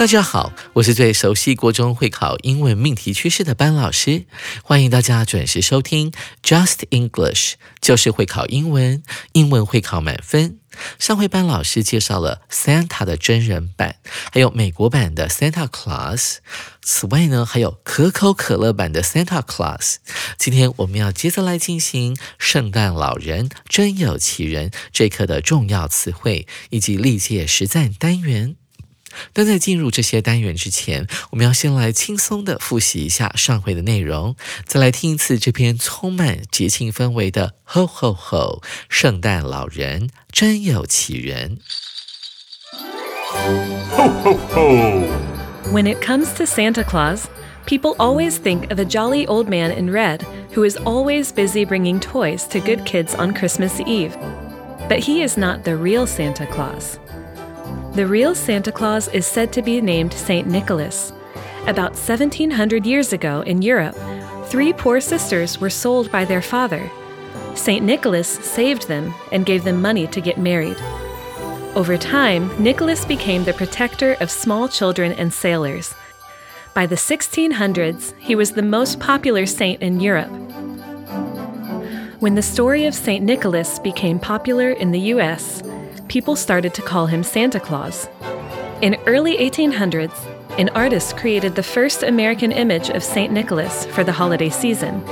大家好，我是最熟悉国中会考英文命题趋势的班老师，欢迎大家准时收听 Just English，就是会考英文，英文会考满分。上回班老师介绍了 Santa 的真人版，还有美国版的 Santa Claus，此外呢，还有可口可乐版的 Santa Claus。今天我们要接着来进行圣诞老人真有其人这课的重要词汇以及历届实战单元。但在进入这些单元之前，我们要先来轻松的复习一下上回的内容，再来听一次这篇充满节庆氛围的“吼吼吼”，圣诞老人真有其人。Ho, ho, ho! When it comes to Santa Claus, people always think of a jolly old man in red who is always busy bringing toys to good kids on Christmas Eve. But he is not the real Santa Claus. The real Santa Claus is said to be named St. Nicholas. About 1700 years ago in Europe, three poor sisters were sold by their father. St. Nicholas saved them and gave them money to get married. Over time, Nicholas became the protector of small children and sailors. By the 1600s, he was the most popular saint in Europe. When the story of St. Nicholas became popular in the US, people started to call him Santa Claus. In early 1800s, an artist created the first American image of St. Nicholas for the holiday season.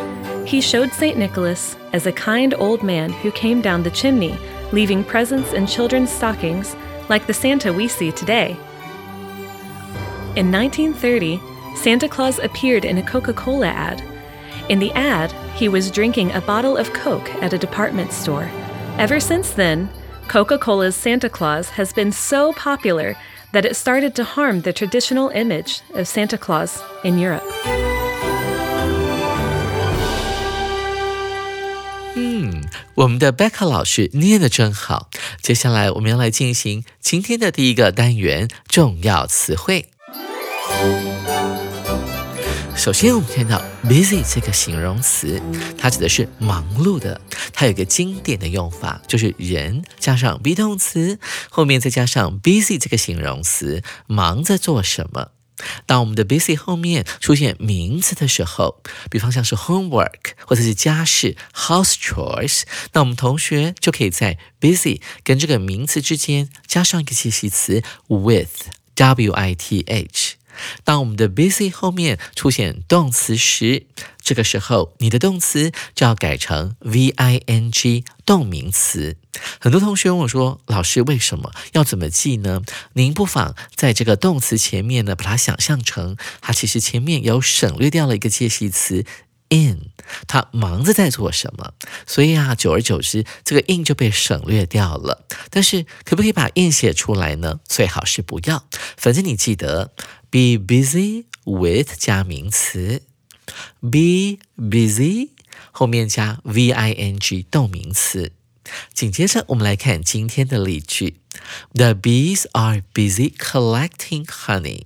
He showed St. Nicholas as a kind old man who came down the chimney, leaving presents in children's stockings like the Santa we see today. In 1930, Santa Claus appeared in a Coca Cola ad. In the ad, he was drinking a bottle of Coke at a department store. Ever since then, Coca Cola's Santa Claus has been so popular that it started to harm the traditional image of Santa Claus in Europe. 嗯，我们的 Becca 老师念的真好。接下来我们要来进行今天的第一个单元重要词汇。 首先，我们看到 busy 这个形容词，它指的是忙碌的。它有一个经典的用法，就是人加上 be 动词，后面再加上 busy 这个形容词，忙着做什么？当我们的 busy 后面出现名词的时候，比方像是 homework 或者是家事 house chores，那我们同学就可以在 busy 跟这个名词之间加上一个介系词 with，w i t h。当我们的 busy 后面出现动词时，这个时候你的动词就要改成 v i n g 动名词。很多同学问我说：“老师，为什么要怎么记呢？”您不妨在这个动词前面呢，把它想象成它其实前面有省略掉了一个介系词。in，他忙着在做什么？所以啊，久而久之，这个 in 就被省略掉了。但是，可不可以把 in 写出来呢？最好是不要。反正你记得 ，be busy with 加名词，be busy 后面加 v i n g 动名词。紧接着，我们来看今天的例句：The bees are busy collecting honey。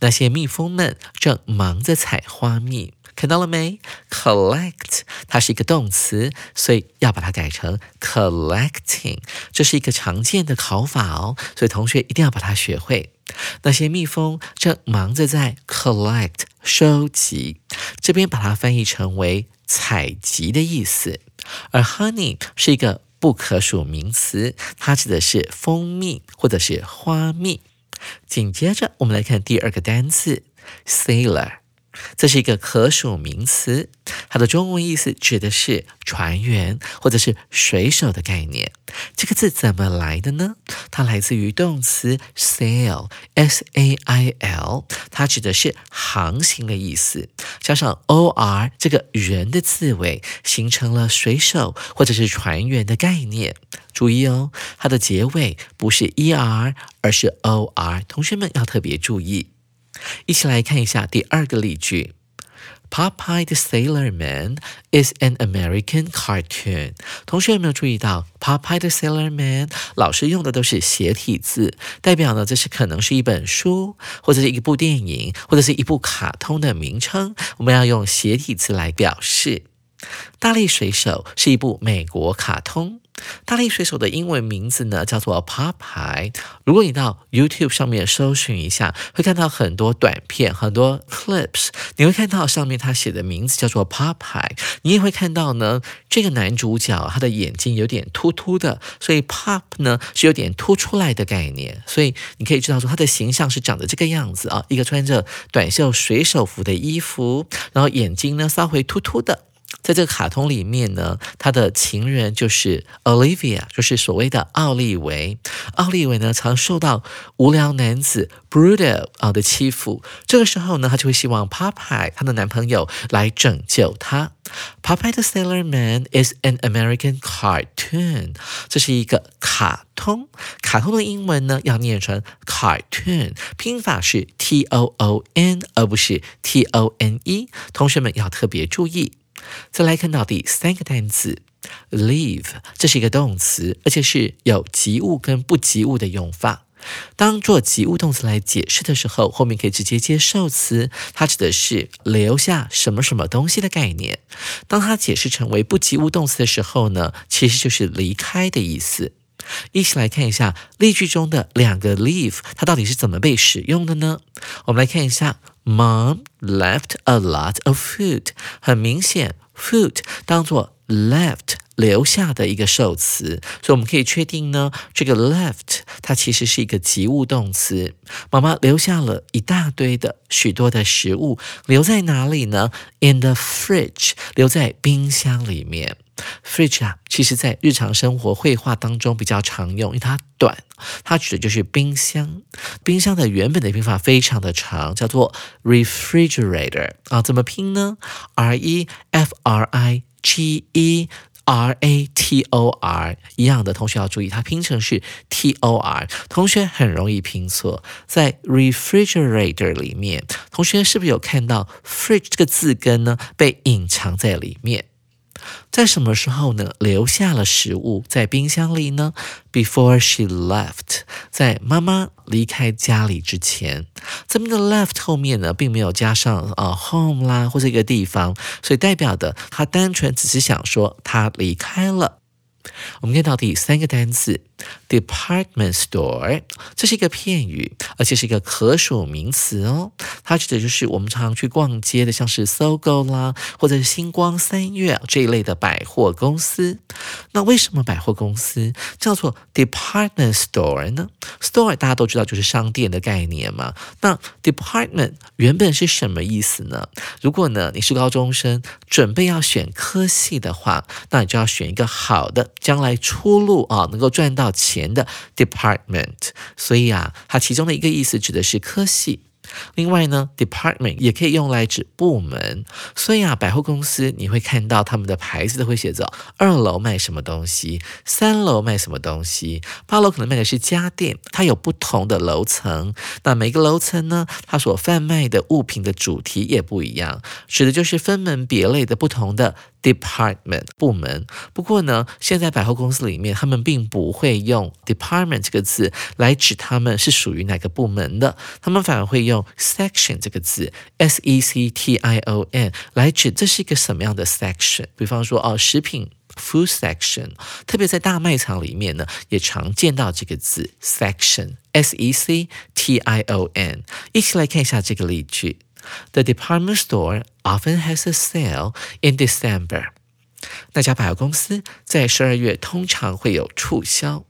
那些蜜蜂们正忙着采花蜜。 看到了没？collect 它是一个动词，所以要把它改成 collecting。这是一个常见的考法哦，所以同学一定要把它学会。那些蜜蜂正忙着在 collect 收集，这边把它翻译成为采集的意思。而 honey 是一个不可数名词，它指的是蜂蜜或者是花蜜。紧接着我们来看第二个单词 sailor。这是一个可数名词，它的中文意思指的是船员或者是水手的概念。这个字怎么来的呢？它来自于动词 sail，s a i l，它指的是航行的意思，加上 o r 这个人的字尾，形成了水手或者是船员的概念。注意哦，它的结尾不是 e r，而是 o r，同学们要特别注意。一起来看一下第二个例句。Popeye the Sailor Man is an American cartoon。同学有没有注意到，Popeye the Sailor Man 老师用的都是斜体字，代表呢这是可能是一本书，或者是一部电影，或者是一部卡通的名称。我们要用斜体字来表示。大力水手是一部美国卡通。大力水手的英文名字呢叫做 Popeye。如果你到 YouTube 上面搜寻一下，会看到很多短片，很多 clips。你会看到上面他写的名字叫做 Popeye。你也会看到呢，这个男主角他的眼睛有点突突的，所以 Pop 呢是有点突出来的概念。所以你可以知道说他的形象是长得这个样子啊，一个穿着短袖水手服的衣服，然后眼睛呢稍微突突的。在这个卡通里面呢，他的情人就是 Olivia，就是所谓的奥利维。奥利维呢，常受到无聊男子 Brutal 啊的欺负。这个时候呢，他就会希望 Popeye 他的男朋友来拯救他。Popeye the Sailor Man is an American cartoon，这是一个卡通。卡通的英文呢，要念成 cartoon，拼法是 T O O N，而不是 T O N E。同学们要特别注意。再来看到第三个单词，leave，这是一个动词，而且是有及物跟不及物的用法。当做及物动词来解释的时候，后面可以直接接受词，它指的是留下什么什么东西的概念。当它解释成为不及物动词的时候呢，其实就是离开的意思。一起来看一下例句中的两个 leave，它到底是怎么被使用的呢？我们来看一下，Mom left a lot of food。很明显，food 当做 left 留下的一个受词，所以我们可以确定呢，这个 left 它其实是一个及物动词。妈妈留下了一大堆的许多的食物，留在哪里呢？In the fridge，留在冰箱里面。Fridge 啊，其实在日常生活绘画当中比较常用，因为它短，它指的就是冰箱。冰箱的原本的拼法非常的长，叫做 refrigerator 啊，怎么拼呢？R E F R I G E R A T O R 一样的同学要注意，它拼成是 T O R，同学很容易拼错。在 refrigerator 里面，同学是不是有看到 fridge 这个字根呢？被隐藏在里面。在什么时候呢？留下了食物在冰箱里呢？Before she left，在妈妈离开家里之前，这边的 left 后面呢，并没有加上呃 home 啦或者一个地方，所以代表的他单纯只是想说他离开了。我们看到第三个单词 department store，这是一个片语，而且是一个可数名词哦。它指的就是我们常常去逛街的，像是搜狗啦，或者是星光三月这一类的百货公司。那为什么百货公司叫做 department store 呢？store 大家都知道就是商店的概念嘛。那 department 原本是什么意思呢？如果呢你是高中生，准备要选科系的话，那你就要选一个好的。将来出路啊，能够赚到钱的 department，所以啊，它其中的一个意思指的是科系。另外呢，department 也可以用来指部门，所以啊，百货公司你会看到他们的牌子都会写着二楼卖什么东西，三楼卖什么东西，八楼可能卖的是家电，它有不同的楼层。那每个楼层呢，它所贩卖的物品的主题也不一样，指的就是分门别类的不同的 department 部门。不过呢，现在百货公司里面，他们并不会用 department 这个字来指他们是属于哪个部门的，他们反而会用。section 这个字，s e c t i o n 来指这是一个什么样的 section？比方说哦，食品 food section，特别在大卖场里面呢，也常见到这个字 section，s e c t i o n。一起来看一下这个例句：The department store often has a sale in December。那家百货公司在十二月通常会有促销。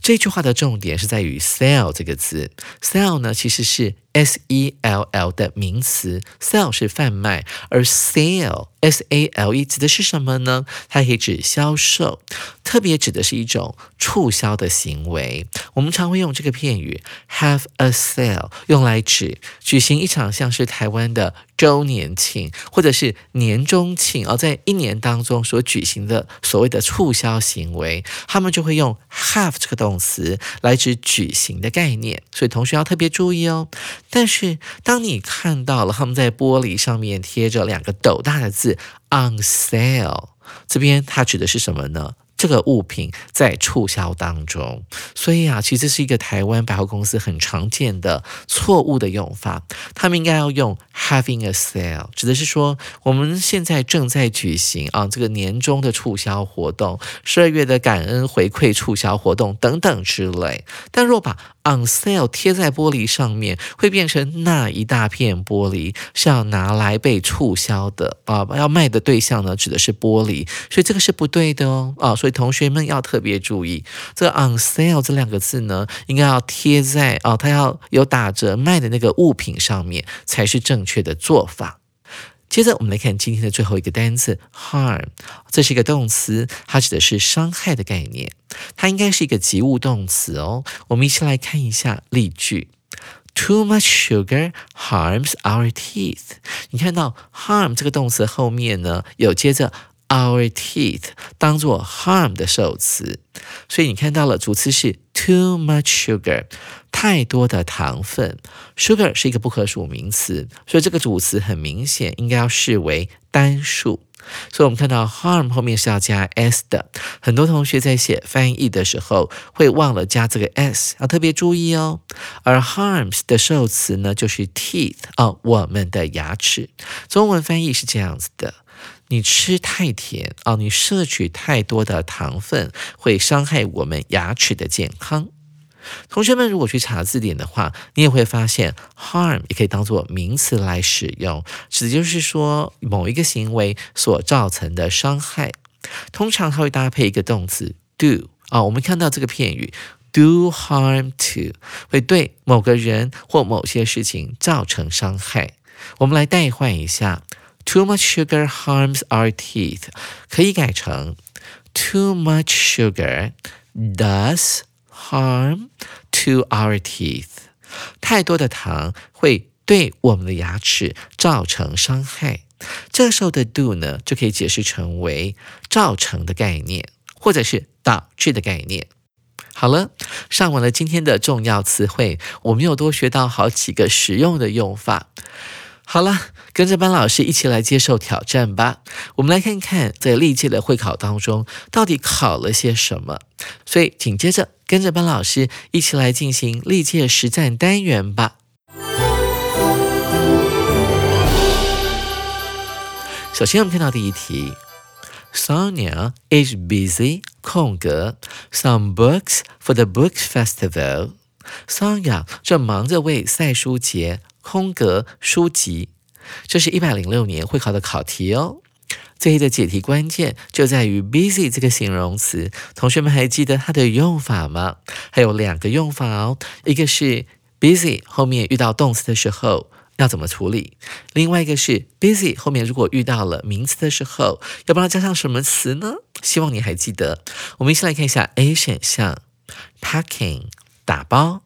这句话的重点是在于 “sale” 这个词，“sale” 呢其实是 S E L L 的名词，sell 是贩卖，而 sale S A L E 指的是什么呢？它可以指销售，特别指的是一种促销的行为。我们常会用这个片语 have a sale 用来指举行一场像是台湾的周年庆或者是年终庆，而在一年当中所举行的所谓的促销行为，他们就会用 have 这个动词来指举行的概念。所以同学要特别注意哦。但是当你看到了他们在玻璃上面贴着两个斗大的字 on sale，这边它指的是什么呢？这个物品在促销当中，所以啊，其实是一个台湾百货公司很常见的错误的用法。他们应该要用 having a sale，指的是说我们现在正在举行啊这个年终的促销活动，十二月的感恩回馈促销活动等等之类。但若把 on sale 贴在玻璃上面，会变成那一大片玻璃是要拿来被促销的啊，要卖的对象呢指的是玻璃，所以这个是不对的哦啊，所以同学们要特别注意，这 on sale 这两个字呢，应该要贴在啊，它要有打折卖的那个物品上面才是正确的做法。接着我们来看今天的最后一个单词 harm，这是一个动词，它指的是伤害的概念，它应该是一个及物动词哦。我们一起来看一下例句：Too much sugar harms our teeth。你看到 harm 这个动词后面呢，有接着 our teeth 当做 harm 的受词，所以你看到了主词是 too much sugar。太多的糖分，sugar 是一个不可数名词，所以这个主词很明显应该要视为单数。所以我们看到 harm 后面是要加 s 的，很多同学在写翻译的时候会忘了加这个 s，要特别注意哦。而 harms 的受词呢就是 teeth 哦，我们的牙齿。中文翻译是这样子的：你吃太甜哦，你摄取太多的糖分会伤害我们牙齿的健康。同学们，如果去查字典的话，你也会发现 harm 也可以当做名词来使用，指的就是说某一个行为所造成的伤害。通常它会搭配一个动词 do 啊，我们看到这个片语 do harm to 会对某个人或某些事情造成伤害。我们来代换一下，too much sugar harms our teeth，可以改成 too much sugar does。Harm to our teeth，太多的糖会对我们的牙齿造成伤害。这时候的 do 呢，就可以解释成为造成的概念，或者是导致的概念。好了，上完了今天的重要词汇，我们又多学到好几个实用的用法。好了，跟着班老师一起来接受挑战吧。我们来看看在历届的会考当中到底考了些什么。所以，紧接着跟着班老师一起来进行历届实战单元吧。首先，我们看到第一题：Sonia is busy 空格 some books for the book festival。Sonia 正忙着为赛书节。空格书籍，这是一百零六年会考的考题哦。这一的解题关键就在于 busy 这个形容词，同学们还记得它的用法吗？还有两个用法哦，一个是 busy 后面遇到动词的时候要怎么处理，另外一个是 busy 后面如果遇到了名词的时候要帮它加上什么词呢？希望你还记得。我们一起来看一下 A 选项 packing 打包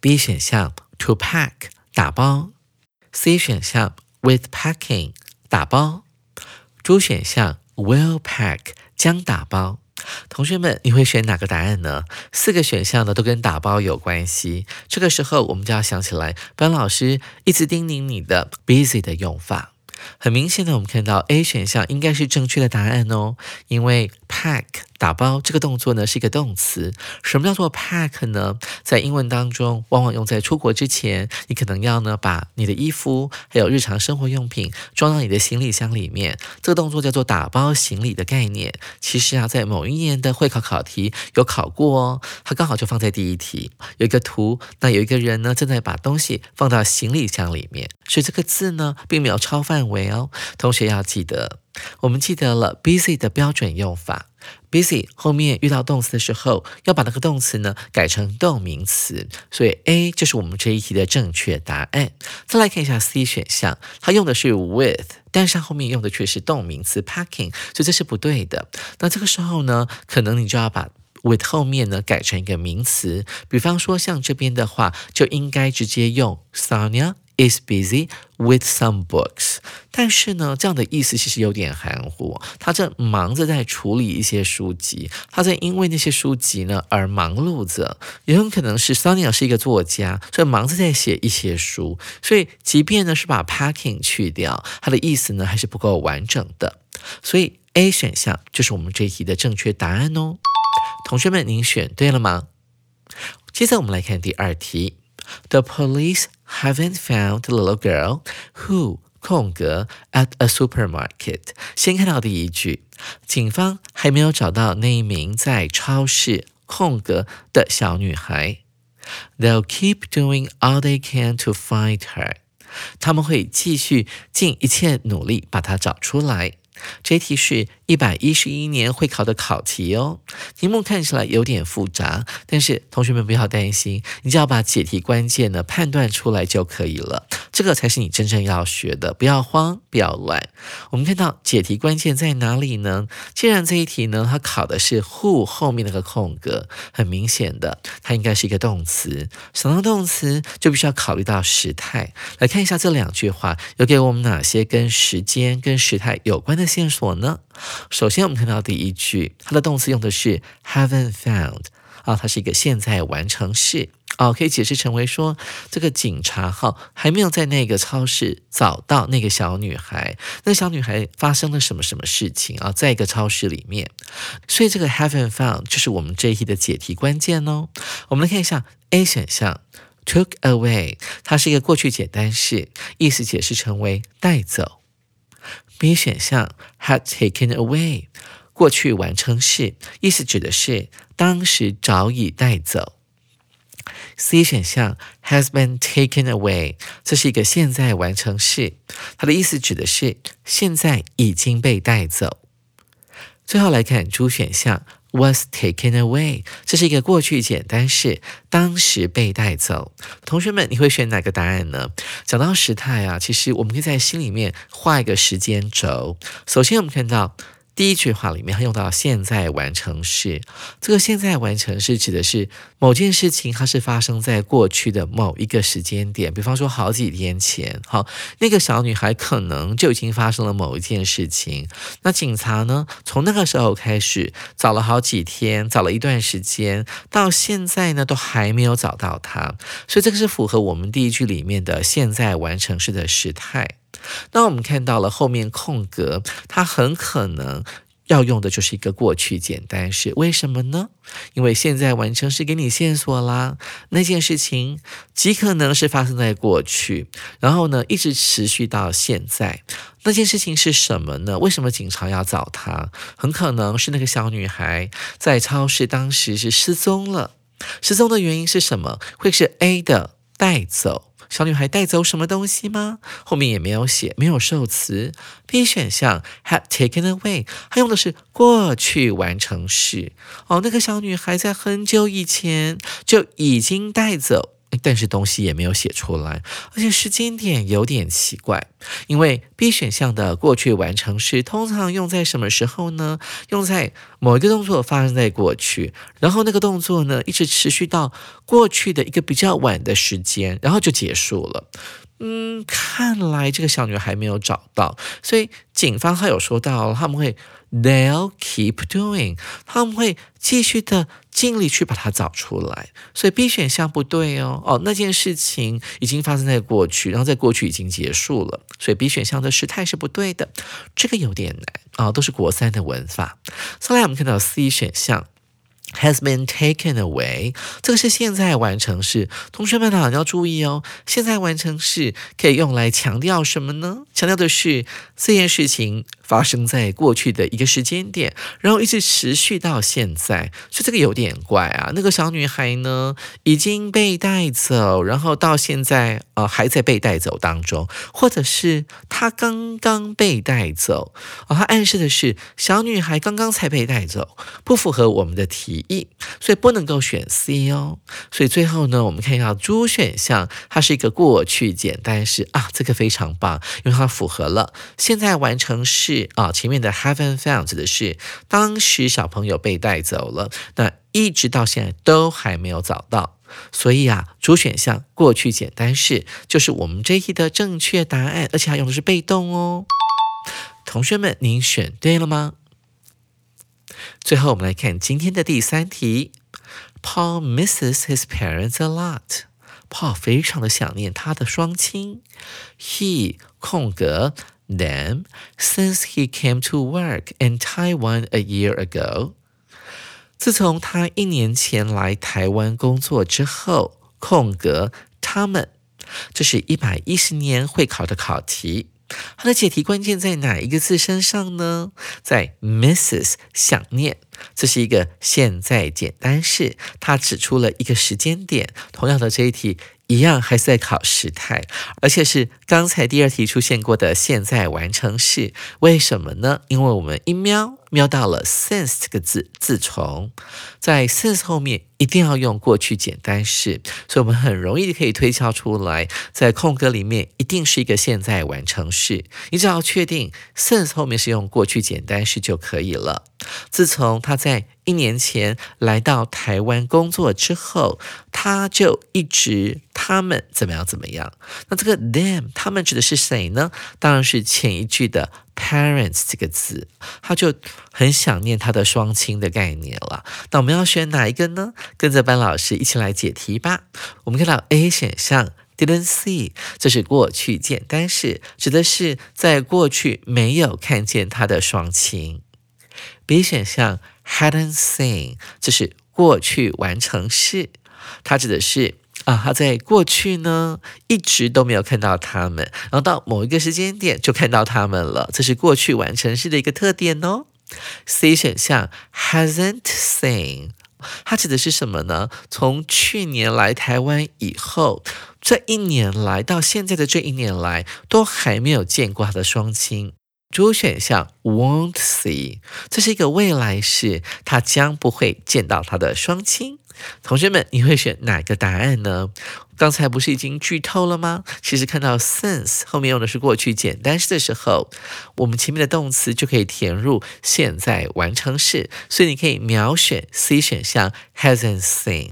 ，B 选项 to pack。打包，C 选项 with packing 打包，D 选项 will pack 将打包。同学们，你会选哪个答案呢？四个选项呢都跟打包有关系。这个时候，我们就要想起来班老师一直叮咛你的 busy 的用法。很明显的，我们看到 A 选项应该是正确的答案哦，因为 pack 打包这个动作呢是一个动词。什么叫做 pack 呢？在英文当中，往往用在出国之前，你可能要呢把你的衣服还有日常生活用品装到你的行李箱里面。这个动作叫做打包行李的概念。其实啊，在某一年的会考考题有考过哦，它刚好就放在第一题，有一个图，那有一个人呢正在把东西放到行李箱里面，所以这个字呢并没有超范围哦。同学要记得，我们记得了 busy 的标准用法，busy 后面遇到动词的时候，要把那个动词呢改成动名词，所以 A 就是我们这一题的正确答案。再来看一下 C 选项，它用的是 with，但是它后面用的却是动名词 packing，所以这是不对的。那这个时候呢，可能你就要把 with 后面呢改成一个名词，比方说像这边的话，就应该直接用 Sonia。Is busy with some books，但是呢，这样的意思其实有点含糊。他正忙着在处理一些书籍，他在因为那些书籍呢而忙碌着。也很可能是 Sonia 是一个作家，所以忙着在写一些书。所以，即便呢是把 packing 去掉，它的意思呢还是不够完整的。所以 A 选项就是我们这一题的正确答案哦。同学们，您选对了吗？接着我们来看第二题。The police haven't found the little girl who 空格 at a supermarket。先看到第一句，警方还没有找到那一名在超市空格的小女孩。They'll keep doing all they can to find her。他们会继续尽一切努力把她找出来。这一题是一百一十一年会考的考题哦，题目看起来有点复杂，但是同学们不要担心，你只要把解题关键呢判断出来就可以了，这个才是你真正要学的，不要慌，不要乱。我们看到解题关键在哪里呢？既然这一题呢，它考的是 who 后面那个空格，很明显的，它应该是一个动词，想到动词就必须要考虑到时态。来看一下这两句话，有给我们哪些跟时间、跟时态有关的？线索呢？首先，我们看到第一句，它的动词用的是 haven't found 啊，它是一个现在完成式啊，可以解释成为说，这个警察哈还没有在那个超市找到那个小女孩，那小女孩发生了什么什么事情啊？在一个超市里面，所以这个 haven't found 就是我们这一题的解题关键哦。我们来看一下 A 选项 took away，它是一个过去简单式，意思解释成为带走。B 选项 had taken away，过去完成式，意思指的是当时早已带走。C 选项 has been taken away，这是一个现在完成式，它的意思指的是现在已经被带走。最后来看 D 选项。Was taken away，这是一个过去简单式，当时被带走。同学们，你会选哪个答案呢？讲到时态啊，其实我们可以在心里面画一个时间轴。首先，我们看到。第一句话里面，它用到现在完成式。这个现在完成式指的是某件事情，它是发生在过去的某一个时间点。比方说，好几天前，好，那个小女孩可能就已经发生了某一件事情。那警察呢，从那个时候开始找了好几天，找了一段时间，到现在呢，都还没有找到她。所以这个是符合我们第一句里面的现在完成式的时态。那我们看到了后面空格，它很可能要用的就是一个过去简单式。为什么呢？因为现在完成式给你线索啦，那件事情极可能是发生在过去，然后呢一直持续到现在。那件事情是什么呢？为什么警察要找他？很可能是那个小女孩在超市当时是失踪了。失踪的原因是什么？会是 A 的带走。小女孩带走什么东西吗？后面也没有写，没有受词。B 选项 had taken away，它用的是过去完成式。哦，那个小女孩在很久以前就已经带走。但是东西也没有写出来，而且时间点有点奇怪，因为 B 选项的过去完成时通常用在什么时候呢？用在某一个动作发生在过去，然后那个动作呢一直持续到过去的一个比较晚的时间，然后就结束了。嗯，看来这个小女孩没有找到，所以警方还有说到他们会。They'll keep doing，他们会继续的尽力去把它找出来。所以 B 选项不对哦，哦，那件事情已经发生在过去，然后在过去已经结束了，所以 B 选项的时态是不对的。这个有点难啊，都是国三的文法。再来，我们看到 C 选项 has been taken away，这个是现在完成式。同学们啊，要注意哦，现在完成式可以用来强调什么呢？强调的是这件事情发生在过去的一个时间点，然后一直持续到现在，所以这个有点怪啊。那个小女孩呢，已经被带走，然后到现在呃还在被带走当中，或者是她刚刚被带走啊，它暗示的是小女孩刚刚才被带走，不符合我们的题。一，所以不能够选 C 哦。所以最后呢，我们看一下 D 选项，它是一个过去简单式啊，这个非常棒，因为它符合了现在完成式啊。前面的 haven't found 指的是当时小朋友被带走了，那一直到现在都还没有找到。所以啊，主选项过去简单式就是我们这一题的正确答案，而且还用的是被动哦。同学们，您选对了吗？最后，我们来看今天的第三题。Paul misses his parents a lot. Paul 非常的想念他的双亲。He 空格 them since he came to work in Taiwan a year ago. 自从他一年前来台湾工作之后，空格他们，这是一百一十年会考的考题。它的解题关键在哪一个字身上呢？在 Mrs. 想念，这是一个现在简单式，它指出了一个时间点。同样的这一题。一样还是在考时态，而且是刚才第二题出现过的现在完成式。为什么呢？因为我们一瞄瞄到了 since 这个字自从，在 since 后面一定要用过去简单式，所以我们很容易可以推敲出来，在空格里面一定是一个现在完成式。你只要确定 since 后面是用过去简单式就可以了。自从他在一年前来到台湾工作之后，他就一直他们怎么样怎么样。那这个 them 他们指的是谁呢？当然是前一句的 parents 这个字，他就很想念他的双亲的概念了。那我们要选哪一个呢？跟着班老师一起来解题吧。我们看到 A 选项 didn't see，这是过去简单式，指的是在过去没有看见他的双亲。B 选项 hadn't seen，这是过去完成式，它指的是啊，他在过去呢一直都没有看到他们，然后到某一个时间点就看到他们了，这是过去完成式的一个特点哦。C 选项 hasn't seen，它指的是什么呢？从去年来台湾以后，这一年来到现在的这一年来，都还没有见过他的双亲。主选项 won't see，这是一个未来式，他将不会见到他的双亲。同学们，你会选哪个答案呢？刚才不是已经剧透了吗？其实看到 since 后面用的是过去简单式的时候，我们前面的动词就可以填入现在完成式，所以你可以秒选 C 选项 hasn't seen。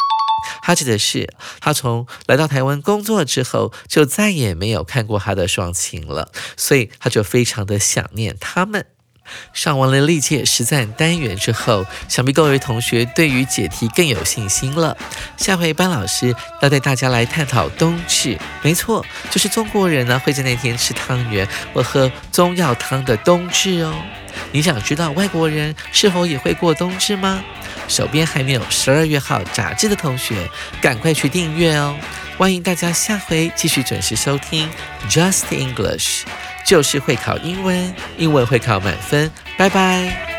他指的是他从来到台湾工作之后，就再也没有看过他的双亲了，所以他就非常的想念他们。上完了历届实战单元之后，想必各位同学对于解题更有信心了。下回班老师要带大家来探讨冬至，没错，就是中国人呢会在那天吃汤圆或喝中药汤的冬至哦。你想知道外国人是否也会过冬至吗？手边还没有十二月号杂志的同学，赶快去订阅哦！欢迎大家下回继续准时收听 Just English，就是会考英文，英文会考满分，拜拜。